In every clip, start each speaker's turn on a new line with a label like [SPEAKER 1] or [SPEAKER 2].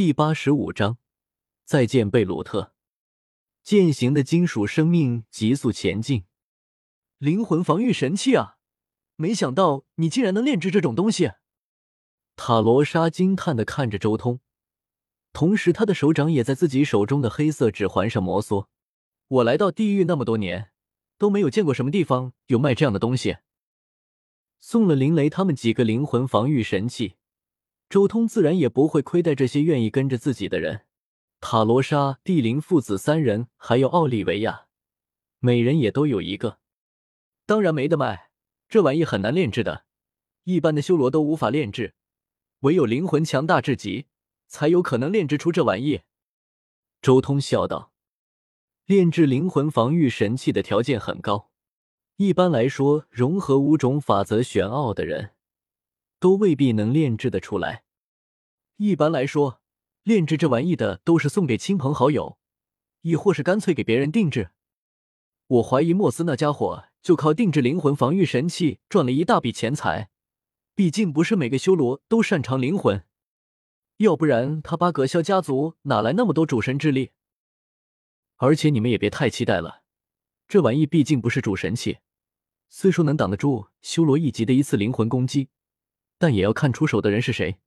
[SPEAKER 1] 第八十五章，再见贝鲁特。践行的金属生命急速前进，
[SPEAKER 2] 灵魂防御神器啊！没想到你竟然能炼制这种东西。
[SPEAKER 1] 塔罗莎惊叹的看着周通，同时他的手掌也在自己手中的黑色指环上摩挲。
[SPEAKER 2] 我来到地狱那么多年，都没有见过什么地方有卖这样的东西。
[SPEAKER 1] 送了林雷他们几个灵魂防御神器。周通自然也不会亏待这些愿意跟着自己的人，塔罗莎、蒂林父子三人，还有奥利维亚，每人也都有一个。
[SPEAKER 2] 当然没得卖，这玩意很难炼制的，一般的修罗都无法炼制，唯有灵魂强大至极，才有可能炼制出这玩意。
[SPEAKER 1] 周通笑道：“炼制灵魂防御神器的条件很高，一般来说，融合五种法则玄奥的人。”都未必能炼制的出来。
[SPEAKER 2] 一般来说，炼制这玩意的都是送给亲朋好友，亦或是干脆给别人定制。我怀疑莫斯那家伙就靠定制灵魂防御神器赚了一大笔钱财。毕竟不是每个修罗都擅长灵魂，要不然他巴格肖家族哪来那么多主神之力？
[SPEAKER 1] 而且你们也别太期待了，这玩意毕竟不是主神器，虽说能挡得住修罗一级的一次灵魂攻击。但也要看出手的人是谁。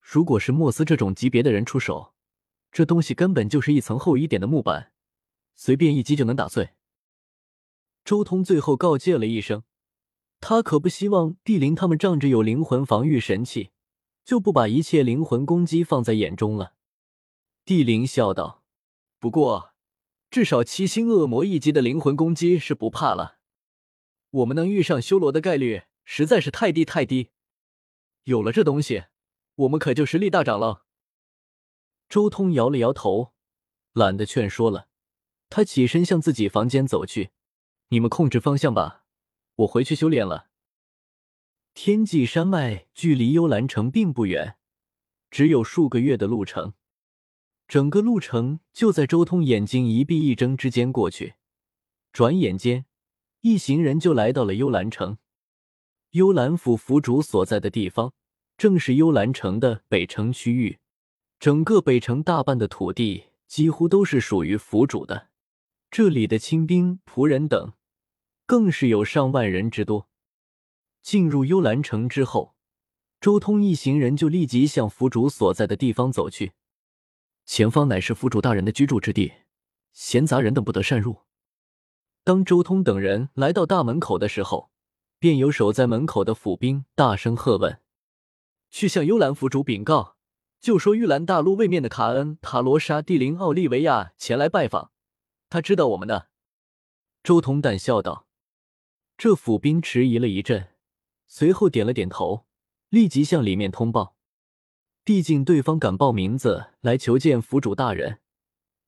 [SPEAKER 1] 如果是莫斯这种级别的人出手，这东西根本就是一层厚一点的木板，随便一击就能打碎。周通最后告诫了一声，他可不希望帝灵他们仗着有灵魂防御神器，就不把一切灵魂攻击放在眼中了。帝灵笑道：“
[SPEAKER 2] 不过，至少七星恶魔一级的灵魂攻击是不怕了。我们能遇上修罗的概率实在是太低太低。”有了这东西，我们可就实力大涨了。
[SPEAKER 1] 周通摇了摇头，懒得劝说了。他起身向自己房间走去：“你们控制方向吧，我回去修炼了。”天际山脉距离幽兰城并不远，只有数个月的路程。整个路程就在周通眼睛一闭一睁之间过去。转眼间，一行人就来到了幽兰城。幽兰府府主所在的地方，正是幽兰城的北城区域。整个北城大半的土地几乎都是属于府主的。这里的亲兵、仆人等，更是有上万人之多。进入幽兰城之后，周通一行人就立即向府主所在的地方走去。前方乃是府主大人的居住之地，闲杂人等不得擅入。当周通等人来到大门口的时候，便有守在门口的府兵大声喝问：“
[SPEAKER 2] 去向幽兰府主禀告，就说玉兰大陆位面的卡恩、塔罗莎、蒂林、奥利维亚前来拜访，他知道我们的。”
[SPEAKER 1] 周彤淡笑道：“这府兵迟疑了一阵，随后点了点头，立即向里面通报。毕竟对方敢报名字来求见府主大人，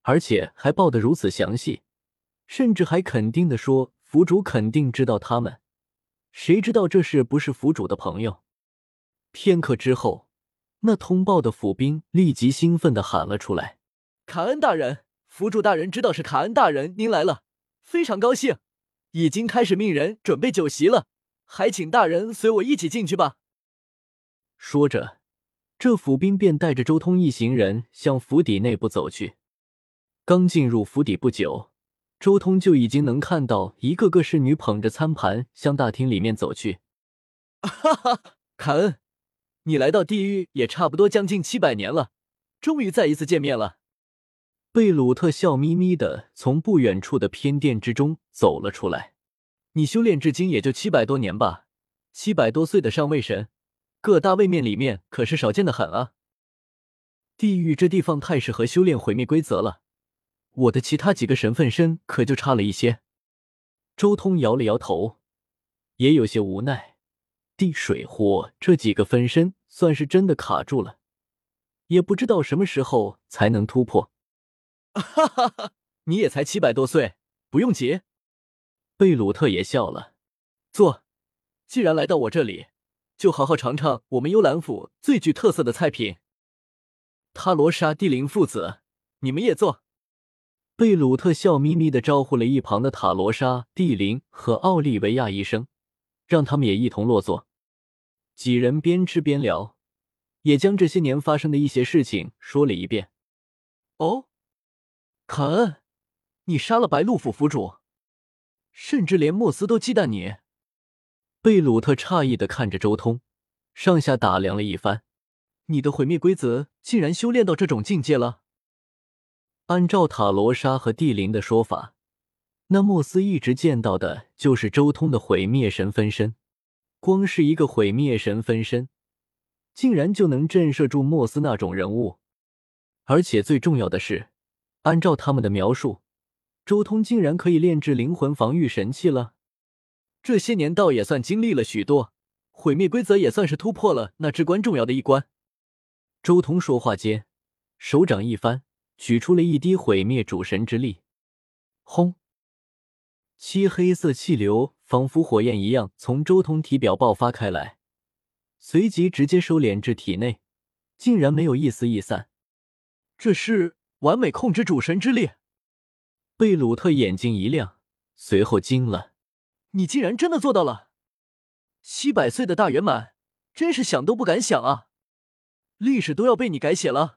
[SPEAKER 1] 而且还报得如此详细，甚至还肯定的说府主肯定知道他们。”谁知道这是不是府主的朋友？片刻之后，那通报的府兵立即兴奋的喊了出来：“
[SPEAKER 2] 卡恩大人，府主大人知道是卡恩大人您来了，非常高兴，已经开始命人准备酒席了，还请大人随我一起进去吧。”
[SPEAKER 1] 说着，这府兵便带着周通一行人向府邸内部走去。刚进入府邸不久。周通就已经能看到一个个侍女捧着餐盘向大厅里面走去。
[SPEAKER 2] 哈哈，凯恩，你来到地狱也差不多将近七百年了，终于再一次见面了。
[SPEAKER 1] 贝鲁特笑眯眯的从不远处的偏殿之中走了出来。
[SPEAKER 2] 你修炼至今也就七百多年吧？七百多岁的上位神，各大位面里面可是少见的很啊。地狱这地方太适合修炼毁灭规则了。我的其他几个神分身可就差了一些。
[SPEAKER 1] 周通摇了摇头，也有些无奈。地、水、火这几个分身算是真的卡住了，也不知道什么时候才能突破。
[SPEAKER 2] 哈哈哈，你也才七百多岁，不用急。
[SPEAKER 1] 贝鲁特也笑了。
[SPEAKER 2] 坐，既然来到我这里，就好好尝尝我们幽兰府最具特色的菜品。塔罗莎、蒂林父子，你们也坐。
[SPEAKER 1] 贝鲁特笑眯眯的招呼了一旁的塔罗莎、蒂琳和奥利维亚一声，让他们也一同落座。几人边吃边聊，也将这些年发生的一些事情说了一遍。
[SPEAKER 2] 哦，卡恩，你杀了白鹿府府主，甚至连莫斯都忌惮你。
[SPEAKER 1] 贝鲁特诧异的看着周通，上下打量了一番，
[SPEAKER 2] 你的毁灭规则竟然修炼到这种境界了。
[SPEAKER 1] 按照塔罗莎和地灵的说法，那莫斯一直见到的就是周通的毁灭神分身。光是一个毁灭神分身，竟然就能震慑住莫斯那种人物。而且最重要的是，按照他们的描述，周通竟然可以炼制灵魂防御神器了。
[SPEAKER 2] 这些年倒也算经历了许多，毁灭规则也算是突破了那至关重要的一关。
[SPEAKER 1] 周通说话间，手掌一翻。取出了一滴毁灭主神之力，轰！漆黑色气流仿佛火焰一样从周通体表爆发开来，随即直接收敛至体内，竟然没有一丝逸散。
[SPEAKER 2] 这是完美控制主神之力！
[SPEAKER 1] 贝鲁特眼睛一亮，随后惊了：“
[SPEAKER 2] 你竟然真的做到了！七百岁的大圆满，真是想都不敢想啊！历史都要被你改写了。”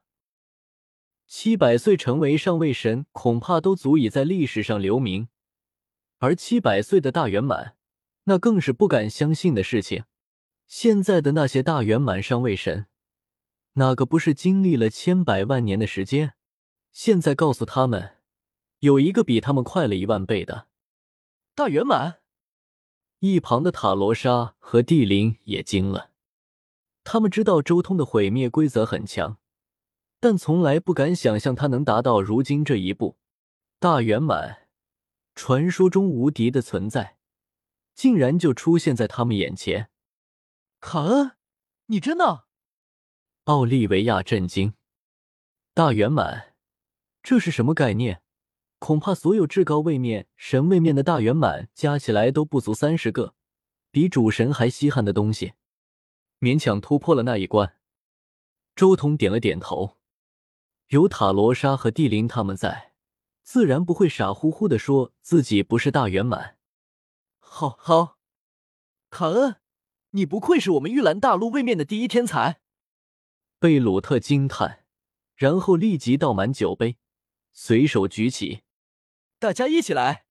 [SPEAKER 1] 七百岁成为上位神，恐怕都足以在历史上留名。而七百岁的大圆满，那更是不敢相信的事情。现在的那些大圆满上位神，哪个不是经历了千百万年的时间？现在告诉他们，有一个比他们快了一万倍的
[SPEAKER 2] 大圆满。
[SPEAKER 1] 一旁的塔罗莎和帝灵也惊了，他们知道周通的毁灭规则很强。但从来不敢想象他能达到如今这一步，大圆满，传说中无敌的存在，竟然就出现在他们眼前。
[SPEAKER 2] 卡恩，你真的？
[SPEAKER 1] 奥利维亚震惊。大圆满，这是什么概念？恐怕所有至高位面、神位面的大圆满加起来都不足三十个，比主神还稀罕的东西，勉强突破了那一关。周通点了点头。有塔罗莎和地灵他们在，自然不会傻乎乎的说自己不是大圆满。
[SPEAKER 2] 好好，卡恩，你不愧是我们玉兰大陆位面的第一天才。
[SPEAKER 1] 贝鲁特惊叹，然后立即倒满酒杯，随手举起，
[SPEAKER 2] 大家一起来，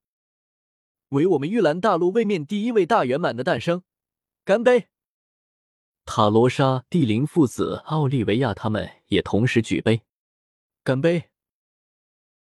[SPEAKER 2] 为我们玉兰大陆位面第一位大圆满的诞生，干杯！
[SPEAKER 1] 塔罗莎、地灵父子、奥利维亚他们也同时举杯。
[SPEAKER 2] 干杯！